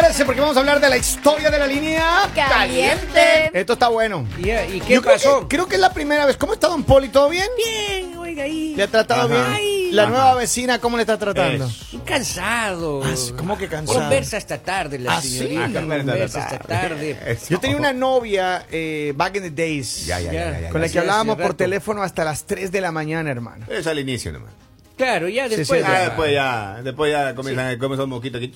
Prepárense porque vamos a hablar de la historia de la línea Caliente. Esto está bueno. ¿Y, y qué Yo creo pasó? que- Creo que, es la primera vez. ¿Cómo está Don Poli? ¿Todo bien? Bien, oiga, ahí. ¿Le ha tratado Ajá. bien? Ay. ¿La Ajá. nueva vecina cómo le está tratando? Eso. Cansado. Ah, sí, ¿cómo que cansado? Conversa hasta tarde la Ah, ¿sí? señorita. Ah, conversa hasta tarde. Eso. Yo tenía una novia eh, back in the days. Ya, ya, ya, ya, ya, Con la que hablábamos por teléfono hasta las 3 de la mañana, hermano. Es al inicio nomás. Claro, ya Sí, después. sí, Ah, después ya, después ya comienzan, comienzan un moquito aquí.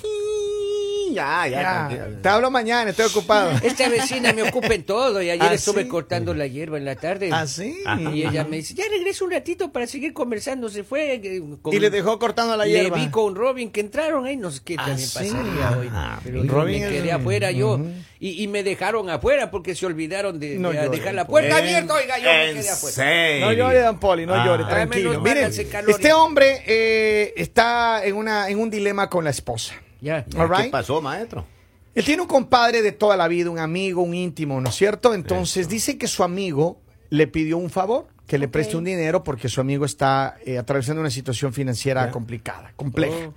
Ya, ya, te hablo mañana, estoy ocupado. Esta vecina me ocupa en todo y ayer ¿Ah, estuve sí? cortando la hierba en la tarde. ¿Ah, sí? Y ella me dice, ya regreso un ratito para seguir conversando. Se fue. eh, con- Y le dejó cortando la Le hierba. vi con Robin que entraron ahí, no sé qué Ah, también sí. pasaría hoy. Ah, Pero Robin me quedé afuera yo y, y me dejaron afuera porque se olvidaron de, No de lloren, dejar la pues. puerta En- abierta. Oiga, yo me quedé afuera. serio. No llore, Don Poli, no Ah. llore, tranquilo. Miren, este hombre eh, está en, una, en un dilema con la esposa. All ¿Qué pasó, maestro? Él tiene un compadre de toda la vida, un amigo, un íntimo, ¿no es cierto? Entonces dice que su amigo le pidió un favor, que le preste un dinero porque su amigo está eh, atravesando una situación financiera complicada, compleja. Oh.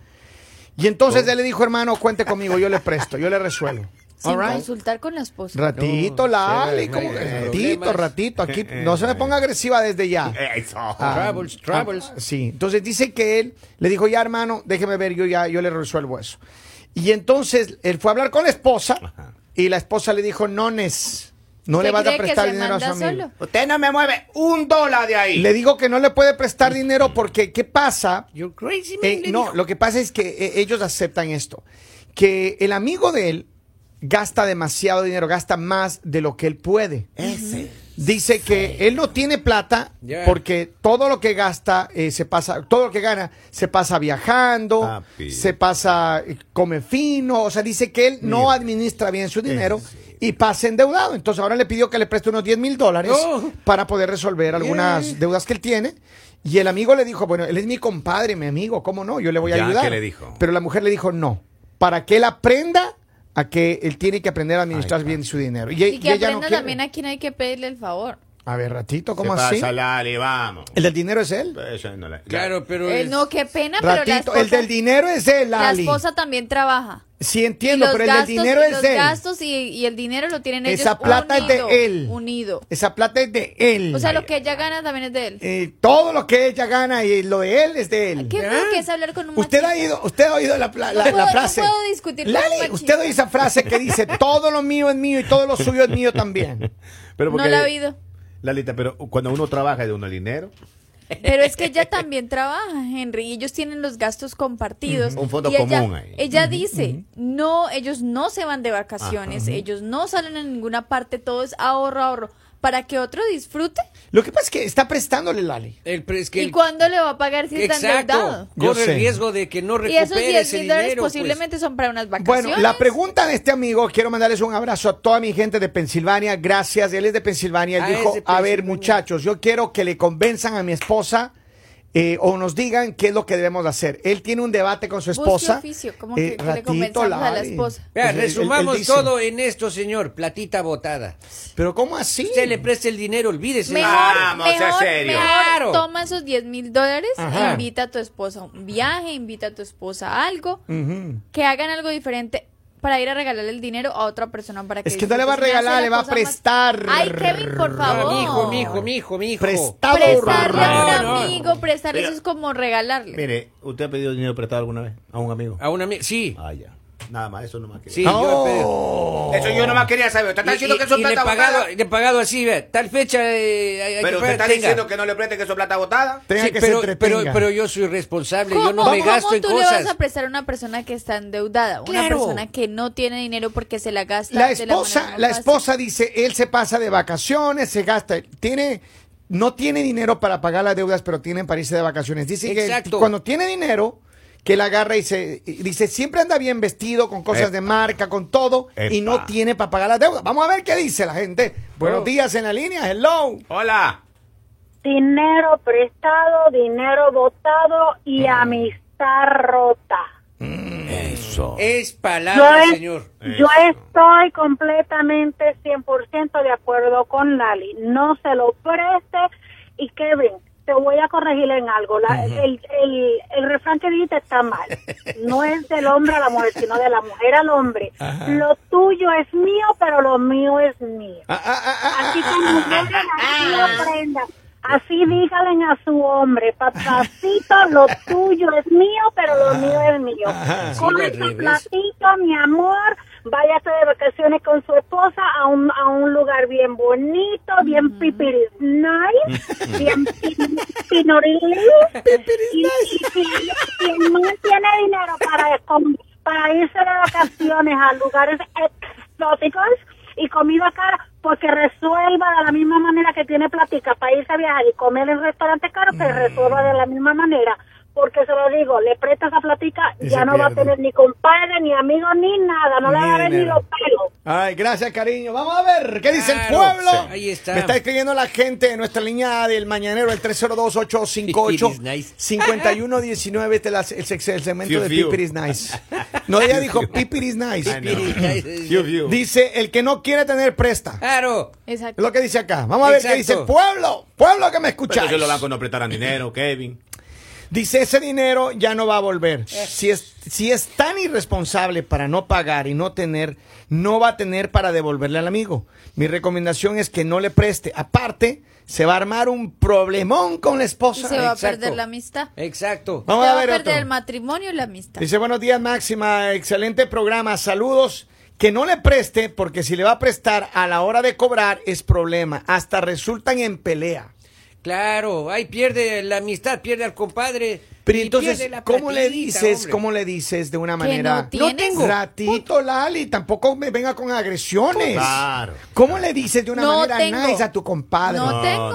Y entonces él le dijo, hermano, cuente conmigo, yo le presto, yo le resuelvo. Sin right. consultar con la esposa. Ratito, No, Lali, hay ratito, ratito, aquí no se me ponga agresiva desde ya. Eso. Ah, Troubles, troubles. ah, sí, entonces dice que él le dijo, ya hermano, déjeme ver, yo ya, yo le resuelvo eso. Y entonces él fue a hablar con la esposa Ajá. y la esposa le dijo, no, Nes, no ¿Usted le vas a prestar dinero a su amigo. solo? Usted no me mueve un dólar de ahí. Le digo que no le puede prestar dinero porque, ¿qué pasa? You're crazy, man. Eh, le no, dijo. lo que pasa es que eh, ellos aceptan esto, que el amigo de él gasta demasiado dinero, gasta más de lo que él puede. Ese. Dice que él no tiene plata porque todo lo que gasta eh, se pasa, todo lo que gana se pasa viajando, Papi. se pasa eh, come fino, o sea, dice que él no Mira. administra bien su dinero Ese. y pasa endeudado. Entonces ahora le pidió que le preste unos 10 mil dólares No. para poder resolver algunas Yeah. deudas que él tiene. Y el amigo le dijo, bueno, él es mi compadre, mi amigo, ¿cómo no? Yo le voy a Ya, ayudar. ¿qué le dijo? Pero la mujer le dijo, no, para que él aprenda a que él tiene que aprender a administrar bien su dinero. Y, Y y que aprenda también a quien hay que pedirle el favor. A ver, ratito, ¿Cómo ¿cómo así? pasa, Lali? Vamos. ¿El del dinero es él? Eso no la- Claro, pero. Eh, es- no, qué pena, pero la esposa, el del dinero es él, la esposa también trabaja. Sí entiendo, pero el gastos, del dinero es los de él. gastos y, y el dinero lo tienen ellos Esa plata unido, es de él. Unido. Esa plata es de él. O sea, lo que ella gana también es de él. Eh, todo lo que ella gana y lo de él es de él. ¿Qué que es hablar con un Usted ha, ido, usted ha oído la, la- No puedo- la no frase. puedo discutir con un usted oye esa frase que dice todo lo mío es mío y todo lo suyo es mío también. Pero No la he oído. Lalita, pero cuando uno trabaja de uno el dinero, Pero es que ella también trabaja, Henry, y ellos tienen los gastos compartidos. Un fondo y ella, común ahí. Ella dice, no, ellos no se van de vacaciones, ellos no salen a ninguna parte, todo es ahorro, ahorro, para que otro disfrute. Lo que pasa es que está prestándole Lali. El, pre- es que ¿Y el- cuándo le va a pagar si está endeudado? Corre el riesgo de que no Y recupere esos 10 ese mil dólares pues. posiblemente son para unas vacaciones. Bueno, la pregunta de este amigo, quiero mandarles un abrazo a toda mi gente de Pensilvania. Gracias, él es de Pensilvania. Él Ah, dijo, a ver muchachos, yo quiero que le convenzan a mi esposa eh, o nos digan qué es lo que debemos hacer. Él tiene un debate con su Busque esposa. oficio, ¿cómo Eh, que- que le a la esposa? Vea, él- él resumamos todo en esto, señor. Platita botada. Pero ¿cómo así? Usted le presta el dinero, olvídese. Mejor, Vamos, sea mejor, serio. mejor Claro. toma esos 10 mil dólares, invita a tu esposa a un viaje, invita a tu esposa a algo, que hagan algo diferente para ir a regalarle el dinero a otra persona para que Es que no le va a regalar, la le va a más- prestar. Ay, Kevin, por favor. Mijo, mijo, mijo, mijo. Prestado. Prestarle a un amigo, prestarle eso es como regalarle. mire, ¿usted ha pedido dinero prestado alguna vez a un amigo? A una amiga. Sí. Ah, ya. Nada más, eso no más quería. Sí, yo. Oh. Eso yo no más quería saber. Usted está Y, diciendo y- que eso es y le plata pagado, botada. le he pagado así, vea, tal fecha. eh, hay- Pero que usted pagar, está tenga. diciendo que no le preste que eso es plata botada. Tenga Sí, que pero, se pero, yo soy responsable, ¿Cómo, yo no me cómo gasto en tú le cosas. vas a prestar a una persona que está endeudada? Una Claro. persona que no tiene dinero porque se la gasta. La esposa, la fácil. esposa dice, él se pasa de vacaciones, se gasta, tiene, no tiene dinero para pagar las deudas, pero tiene para irse de vacaciones. Dice Exacto. que cuando tiene dinero, que él agarra y se y dice, siempre anda bien vestido, con cosas Epa. de marca, con todo, y no tiene para pagar las deudas. Vamos a ver qué dice la gente. Buenos días en la línea, hello. Hola. dinero prestado, dinero botado y amistad rota. Eso. Es Yo, palabra, es- señor. yo estoy completamente 100% de acuerdo con Lali. No se lo preste y Kevin, te voy a corregir en algo. La- el, el, el refrán que dijiste está mal. No es del hombre a la mujer, sino de la mujer al hombre. Lo tuyo es mío, pero lo mío es mío. Ah, ah, ah, ah, Así como mujeres, así aprendan. Así díganle a su hombre, papacito, lo tuyo es mío, pero lo mío es mío. Sí, Come tu platito, mi amor, váyase de vacaciones con su esposa a un, a un lugar bien bonito, bien pipiris nice, bien pi- pinorilis. y, y el man tiene dinero para, para irse de vacaciones a lugares exóticos y comida cara, porque resuelva de la misma manera que tiene platica para irse a viajar y comer en restaurantes caros, que resuelva de la misma manera. Porque se lo digo, le presta esa platica, Y ya no va a tener ni compadre, ni amigo, ni nada, no le va a ver ni los pelos. Ay, gracias, cariño. Vamos a ver, ¿qué dice el pueblo? sí. Ahí está. Me está escribiendo la gente en nuestra línea del mañanero, el 302-858. Pipiris nice. 5119, este es el, segmento Fiu, de fiu. Pipiris Nice. No, ella dijo Nice. No. Fiu, fiu. Dice, el que no quiere tener presta. Claro. Es Exacto. lo que dice acá. Vamos a ver qué dice el pueblo. Pueblo que me Pero que los bancos no prestarán dinero, Kevin. Dice, ese dinero ya no va a volver. Si es, si es tan irresponsable para no pagar y no tener, no va a tener para devolverle al amigo. Mi recomendación es que no le preste. Aparte, se va a armar un problemón con la Y esposa. se va a perder la amistad. Exacto. Vamos se a va a ver perder otro. el matrimonio y la amistad. Dice, buenos días, Máxima. Excelente programa. Saludos. Que no le preste, porque si le va a prestar a la hora de cobrar es problema. Hasta resultan en pelea. Claro. Ahí pierde la amistad, pierde al compadre. Pero y entonces, la ¿cómo le dices? hombre. ¿Cómo le dices de una Que manera? no tienes. tengo. Ratito, Lali, tampoco me venga con agresiones. Claro. ¿Cómo le dices de una No manera tengo. nice a tu compadre? No, No, tengo.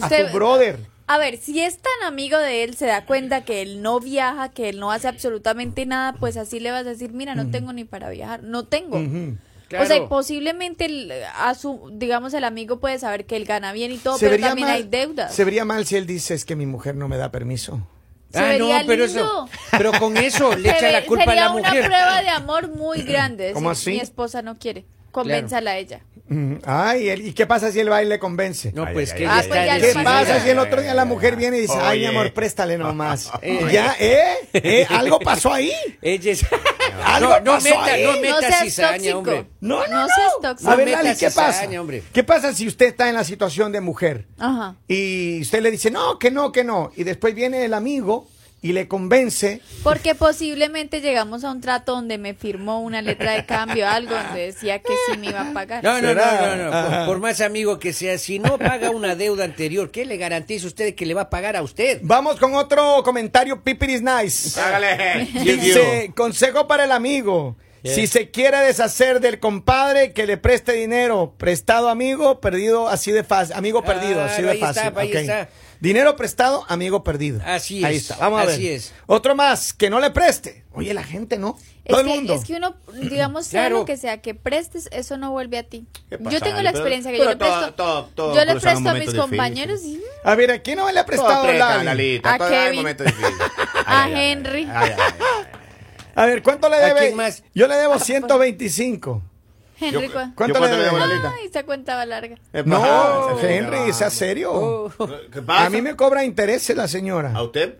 A Usted, tu brother. A ver, si es tan amigo de él, se da cuenta que él no viaja, que él no hace absolutamente nada, pues así le vas a decir, mira, no tengo ni para viajar, no tengo. Claro. O sea, y posiblemente el- a su, digamos, el amigo puede saber que él gana bien y todo, Se pero también mal- hay deudas. Se vería mal si él dice es que mi mujer no me da permiso. Se Ah, no, pero lindo. eso. Pero con eso le Se echa ve- la culpa a sería la una mujer. prueba de amor muy grande. ¿Cómo si así? Mi esposa no quiere. Convénzala a ella. Mm, Ay, él- ¿y qué pasa si él va y le convence? No, pues que está pues ¿Qué pasa si el otro día la mujer viene y dice, ay, mi Oye. amor, préstale nomás? ya, ¿eh? ¿eh? ¿Algo pasó ahí? Ella es... Algo no, no pasó meta, ahí. no No meta seas cizaña, tóxico. hombre. No, no, No no. seas tóxico. A ver, No Lali, ¿qué pasa? cizaña, hombre. ¿Qué pasa si usted está en la situación de mujer Ajá. y usted le dice, no, que no, que no, y después viene el amigo y le convence? Porque posiblemente llegamos a un trato donde me firmó una letra de cambio, algo donde decía que sí me iba a pagar. No, no, no, no, no. Por, por más amigo que sea, si no paga una deuda anterior, ¿qué le garantiza usted que le va a pagar a usted? Vamos con otro comentario, Pipiris Nice. Hágale. Dice, consejo para el amigo. Si se quiere deshacer del compadre, que le preste dinero. Prestado amigo, perdido así de fácil. Amigo perdido, así Claro, de ahí fácil. está, ahí Ok. está. Dinero prestado, amigo perdido. Así Ahí es, está, vamos a ver. así es. Otro más, que no le preste. Oye, la gente, ¿no? Es Todo el que, mundo. es que uno, digamos, sea Claro. lo que sea que prestes, eso no vuelve a ti. ¿Qué pasa, Yo tengo la Pero- experiencia que pero yo le presto, todo- todo yo le presto a mis compañeros y A ver, ¿a quién no le ha prestado Todo presta, Lali? Lalita, A Kevin. A Henry. ay, ay, ay, ay. A ver, ¿cuánto le ¿A debe? quién más? Yo le debo 125. Henry, Yo-. ¿Cuánto ¿Yo le debo, Lalita? Ay, esa cuenta va larga. ¿Qué No, pasa? Henry, sea serio. Oh. ¿Qué pasa? A mí me cobra intereses la señora. ¿A usted?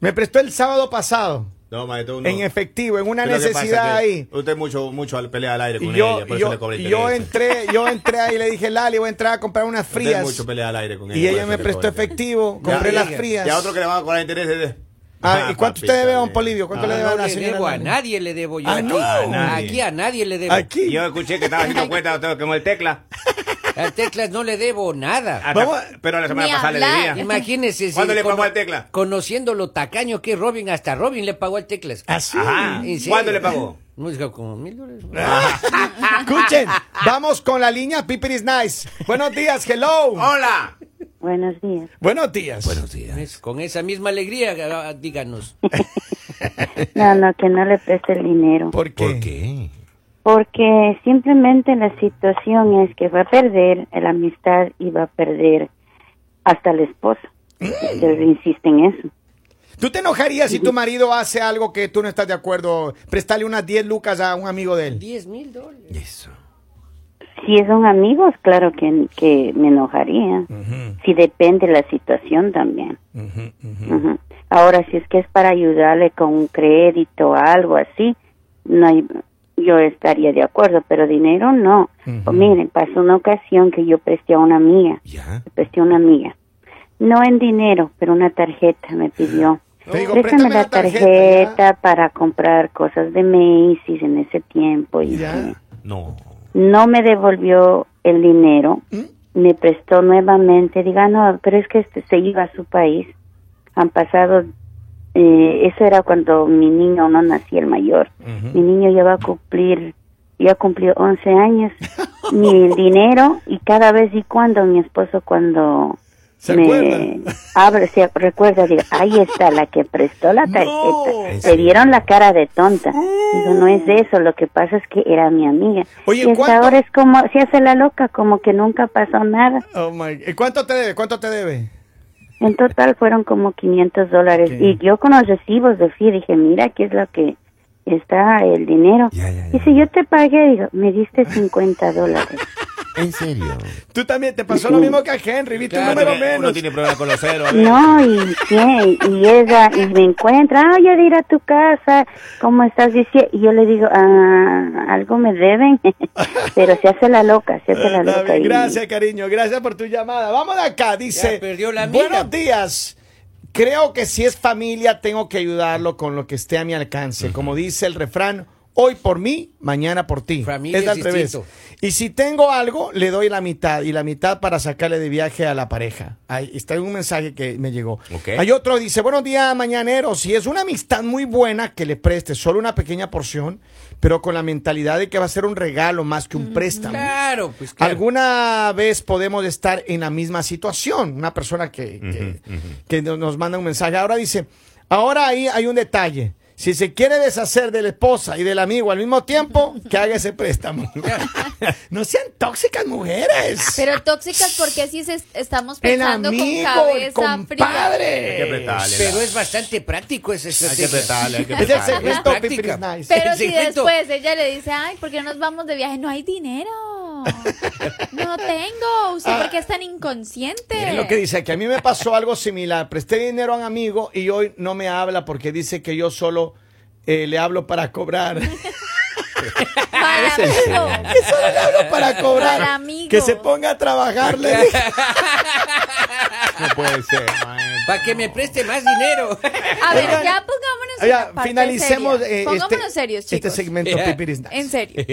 Me prestó el sábado pasado. No, maestro, no. En efectivo, en una necesidad ahí. Usted mucho, mucho al pelea al aire con Y yo, ella, por y eso yo, le cobra interés. yo entré, yo entré ahí y le dije, Lali, voy a entrar a comprar unas Usted frías. mucho pelea al aire con ella. Y ella me prestó efectivo, compré ya, las frías. Y a otro que le van a cobrar interés. Ah, ¿y cuánto usted debe, don Polivio? ¿Cuánto Ah, le debe a No le señora debo a nadie, le debo yo Ah, aquí. no. A nadie. Aquí a nadie le debo. Aquí. Yo escuché que estaba haciendo cuenta tengo como el tecla. A Teclas no le debo nada. Hasta- Vamos- pero la semana pasada le debía. Imagínese si ¿Cuándo le pagó al Tecla? Conociendo lo tacaño que es Robin, hasta Robin le pagó al Teclas. Así. ¿Cuándo le pagó? No, es como mil dólares. Escuchen, vamos con la línea Pipiris Nice. Buenos días, hello. ¡Hola! Buenos días. Buenos días. Es- Con esa misma alegría, díganos. No, no, que no le preste el dinero. ¿Por qué? qué? Porque simplemente la situación es que va a perder la amistad y va a perder hasta el esposo. Pero insiste en eso. ¿Tú te enojarías si tu marido hace algo que tú no estás de acuerdo? Prestarle unas 10 lucas a un amigo de él. 10 mil dólares. Eso. Si son amigos, claro que, que me enojaría. si depende la situación también. Ahora, si es que es para ayudarle con un crédito o algo así, no hay, yo estaría de acuerdo, pero dinero no. Miren, pasó una ocasión que yo presté a una amiga, le presté a una amiga, no en dinero, pero una tarjeta me pidió. Te digo, Préstame la tarjeta, tarjeta para comprar cosas de Macy's en ese tiempo y Ya. sí. No. No me devolvió el dinero, ¿Mm? me prestó nuevamente, diga, no, pero es que este se iba a su país, han pasado, eh, eso era cuando mi niño no nacía el mayor, mi niño ya va a cumplir, ya cumplió 11 años, mi dinero y cada vez y cuando mi esposo cuando ¿Se me acuerdan? abre, se recuerda, digo, ahí está la que prestó la tarjeta. ¿En Se serio? vieron la cara de tonta. Digo, no es eso, lo que pasa es que era mi amiga. Oye, y hasta ¿cuánto? ahora es como, se hace la loca, como que nunca pasó nada. Oh my. ¿Y cuánto te debe? ¿Cuánto te debe? En total fueron como 500 dólares. Y yo con los recibos de FI dije, mira, aquí es lo que está el dinero. Ya. Dice, yo te pagué, digo, me diste 50 dólares. ¿En serio? Tú también te pasó lo mismo que a Henry, viste Claro, un número Uno menos. tiene problemas con los ceros. ¿eh? No, y, ¿qué? y ella, y me encuentra, ah, ya de ir a tu casa, ¿cómo estás? Dice, y yo le digo, ah, algo me deben, pero se hace la loca, se hace la loca. Gracias, cariño. Gracias por tu llamada. Vamos de acá. Dice. Ya perdió la. Buenos días. Creo que si es familia, tengo que ayudarlo con lo que esté a mi alcance. Como dice el refrán, hoy por mí, mañana por ti. Familia es es al revés. Y si tengo algo, le doy la mitad y la mitad para sacarle de viaje a la pareja. Ahí está un mensaje que me llegó. Hay otro, dice, buenos días, mañanero. Si es una amistad muy buena, que le preste solo una pequeña porción, pero con la mentalidad de que va a ser un regalo más que un préstamo. Claro, pues claro. ¿Alguna vez podemos estar en la misma situación? Una persona que, que, que no- nos manda un mensaje. Ahora dice, ahora ahí hay un detalle. Si se quiere deshacer de la esposa y del amigo al mismo tiempo, que haga ese préstamo. no sean tóxicas mujeres. Pero tóxicas porque así se- estamos el pensando amigo, con el cabeza compadre. Prestarle. Pero es bastante práctico Hay que estrategia. hay que Es el segmento. Pero El si segmento. después ella le dice, ay, ¿por qué no nos vamos de viaje? No hay dinero. No tengo. ¿Usted por qué es tan inconsciente? Es lo que dice aquí. A mí me pasó algo similar. Presté dinero a un amigo y hoy no me habla porque dice que yo solo eh, le hablo para cobrar. Para amigo. que solo le hablo para cobrar. Para amigo. Que se ponga a trabajar. le dije. No puede ser, maestro. Para que me preste más dinero. A ver, Oigan, ya pongámonos parte finalicemos eh, Pongámonos este, serios, este chicos. segmento Ya. Pipiris Nice. En serio.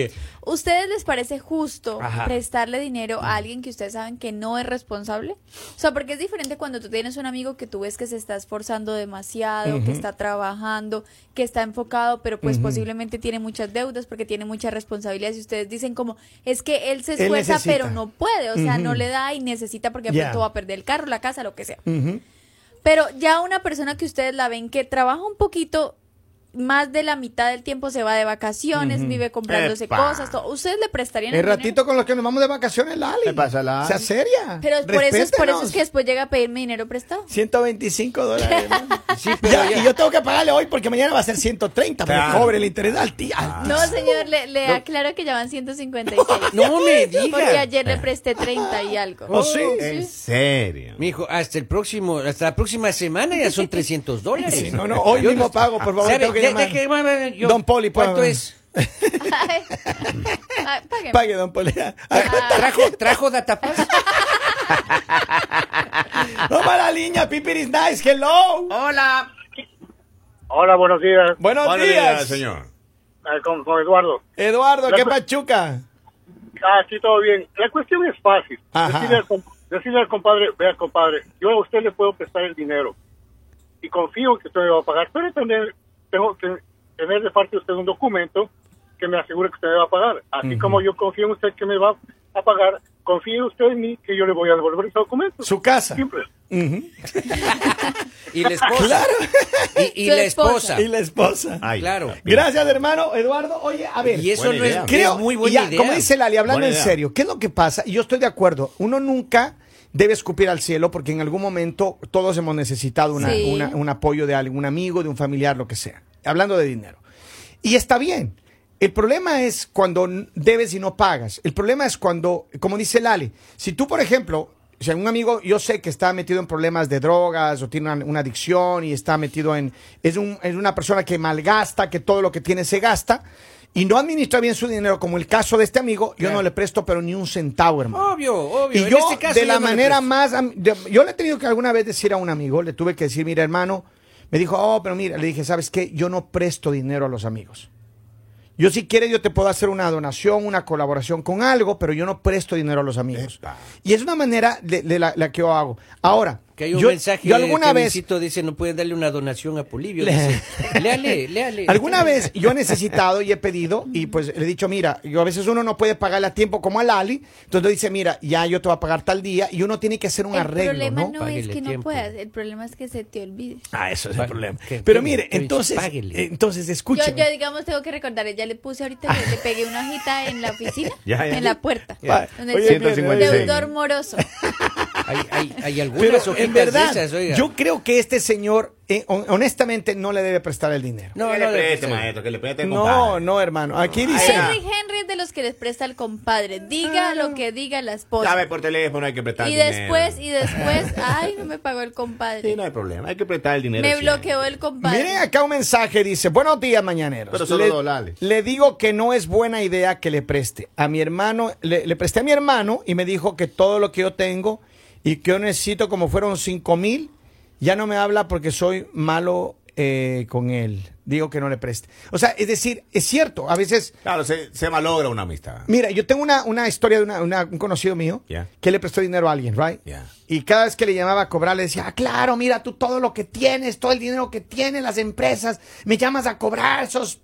¿Ustedes les parece justo Ajá. prestarle dinero a alguien que ustedes saben que no es responsable? O sea, porque es diferente cuando tú tienes un amigo que tú ves que se está esforzando demasiado, que está trabajando, que está enfocado, pero pues posiblemente tiene muchas deudas porque tiene muchas responsabilidades y ustedes dicen como, es que él se esfuerza pero no puede, o sea, no le da y necesita porque de Ya. pronto va a perder el carro, la casa, lo que sea. Pero ya una persona que ustedes la ven que trabaja un poquito más de la mitad del tiempo se va de vacaciones, vive comprándose Epa. cosas, todo. ¿Ustedes le prestarían El dinero? ratito con los que nos vamos de vacaciones, Lali. ¿Qué pasa, Lali? Sea seria. Pero por eso, es, por eso es que después llega a pedirme dinero prestado. 125 dólares. ¿no? Sí, pero Ya, ya- Y yo tengo que pagarle hoy porque mañana va a ser 130. Pero Claro. cobre el interés al tía. No, señor, le, le aclaro que ya van 156. No me Porque diga. ayer le presté 30 y algo. ¿Oh, sí? En serio. Mijo, hasta el próximo, hasta la próxima semana ya son 300 dólares. Sí, no, no, hoy Yo mismo pago, por favor, Don Poli, pues. ¿Cuánto es? Ay, ay, págueme. Pague, don Polea. ¿Trajo, trajo datapas? Vamos a la línea, Pipiris Nice, hello. Hola. Hola, buenos días. Buenos, Buenos días. días, señor. Ah, Con, con Eduardo. Eduardo, La ¿qué pachuca? Ah, aquí todo bien. La cuestión es fácil. Decirle al, com- decirle al compadre, vea compadre, yo a usted le puedo prestar el dinero y confío que usted me va a pagar, pero tener, tengo que tener de parte de usted un documento que me asegure que usted me va a pagar. Así como yo confío en usted que me va a pagar, confíe usted en mí que yo le voy a devolver ese documento. Su casa. Simple. Ujú. Y la esposa. Y, y Su la esposa. Y la esposa. Ay, Claro. Gracias, hermano. Eduardo, oye, a ver. Y eso Buena no es, idea. Creo, es muy y buena ya, idea. como dice Lali, hablando Buena en idea. serio, ¿qué es lo que pasa? Y yo estoy de acuerdo, uno nunca debe escupir al cielo porque en algún momento todos hemos necesitado una- Sí. una- un apoyo de algún amigo, de un familiar, lo que sea. Hablando de dinero. Y está bien. El problema es cuando debes y no pagas. El problema es cuando, como dice Lali, si tú, por ejemplo, sea, un amigo, yo sé que está metido en problemas de drogas o tiene una, una adicción y está metido en. Es, un, es una persona que malgasta, que todo lo que tiene se gasta y no administra bien su dinero, como el caso de este amigo, yo no le presto, pero ni un centavo, hermano. Obvio, obvio. Y En yo, este caso de la manera más. yo le he tenido que alguna vez decir a un amigo, le tuve que decir, mira, hermano, me dijo, oh, pero mira, le dije, ¿sabes qué? Yo no presto dinero a los amigos. Yo, si quieres, yo te puedo hacer una donación, una colaboración con algo, pero yo no presto dinero a los amigos. Epa. Y es una manera de, de la, la que yo hago. Ahora, Que hay un yo, mensaje yo alguna que vez. Dice no pueden darle una donación a Polivio. Dice. léale, léale. Alguna vez yo he necesitado y he pedido y pues le he dicho, mira, yo a veces uno no puede pagarle a tiempo como a Lali, entonces dice, mira, ya yo te voy a pagar tal día y uno tiene que hacer un el arreglo, problema ¿no? no, es que no puedas, el problema es que se te olvide. Ah, eso es el problema. Pero mire, entonces, páguele. entonces Yo, escúcheme. yo, digamos, tengo que recordar, ya le puse ahorita, le, le pegué una hojita en la oficina, Ya, ya. en la puerta. Ya. Donde Oye, dice, 156. deudor moroso. Hay, hay, hay algunas en verdad, de esas, oiga. yo creo que este señor, eh, hon- honestamente, no le debe prestar el dinero. no, que no, le preste, maestro, que le preste, No, compadre. no, hermano. Aquí dice. Henry, Henry es de los que les presta al compadre. Diga lo que diga la esposa. Llame por teléfono, hay que prestar Y dinero. después, y después, ay, no me pagó el compadre. Sí, no hay problema, hay que prestar el dinero. me siempre. bloqueó el compadre. Miren acá un mensaje, dice, buenos días, mañaneros. Pero solo le, Lali. le digo que no es buena idea que le preste. A mi hermano, le, le presté a mi hermano y me dijo que todo lo que yo tengo y que yo necesito como fueron cinco mil, ya no me habla porque soy malo eh, con él. Digo que no le preste. O sea, es decir, es cierto, a veces... Claro, se, se malogra una amistad. Mira, yo tengo una, una historia de una- una- un conocido mío que le prestó dinero a alguien, ¿right? Ya. Y cada vez que le llamaba a cobrar, le decía, ah, claro, mira tú todo lo que tienes, todo el dinero que tienen las empresas, me llamas a cobrar esos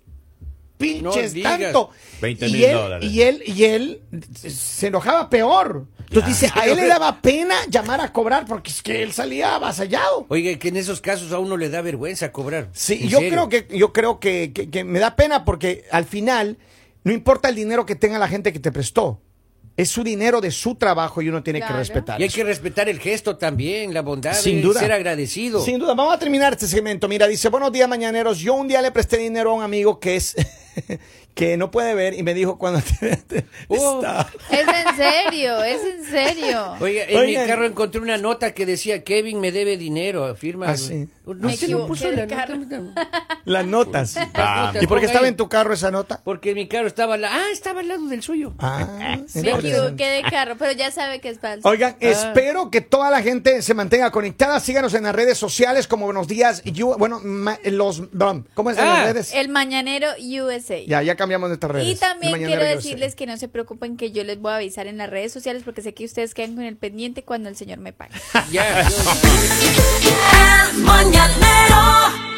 pinches tanto. 20 y mil él, dólares. Y él, y él se enojaba peor. Entonces dice, a él le daba pena llamar a cobrar porque es que él salía avasallado. Oiga, que en esos casos a uno le da vergüenza cobrar. Sí, ¿En yo serio? creo que yo creo que, que- que me da pena porque al final no importa el dinero que tenga la gente que te prestó. Es su dinero de su trabajo y uno tiene que respetar. Y hay eso. que respetar el gesto también, la bondad, Sin de duda. ser agradecido. Sin duda, vamos a terminar este segmento. Mira, dice, buenos días, mañaneros. Yo un día le presté dinero a un amigo que es que no puede ver y me dijo cuando te- te- Oh. está- Es en serio, es en serio. Oiga, en Oigan. mi carro encontré una nota que decía Kevin me debe dinero, firma. Ah, sí. No, Me se lo equivoqué puso la carro. nota. las notas. Ah, Las ¿Y por qué notas, estaba en tu carro esa nota? Porque mi carro estaba la... Ah, estaba al lado del suyo. Ah, Me interesante. equivoqué de carro, pero ya sabe que es falso. Oigan, espero que toda la gente se mantenga conectada. Síganos en las redes sociales como Buenos Días. You- bueno, ma- los, ¿cómo es en Ah, las redes? El Mañanero ya, ya cambiamos nuestras redes. Y también quiero decirles que no se preocupen que yo les voy a avisar en las redes sociales porque sé que ustedes quedan con el pendiente cuando el señor me pague. yes. El mañanero.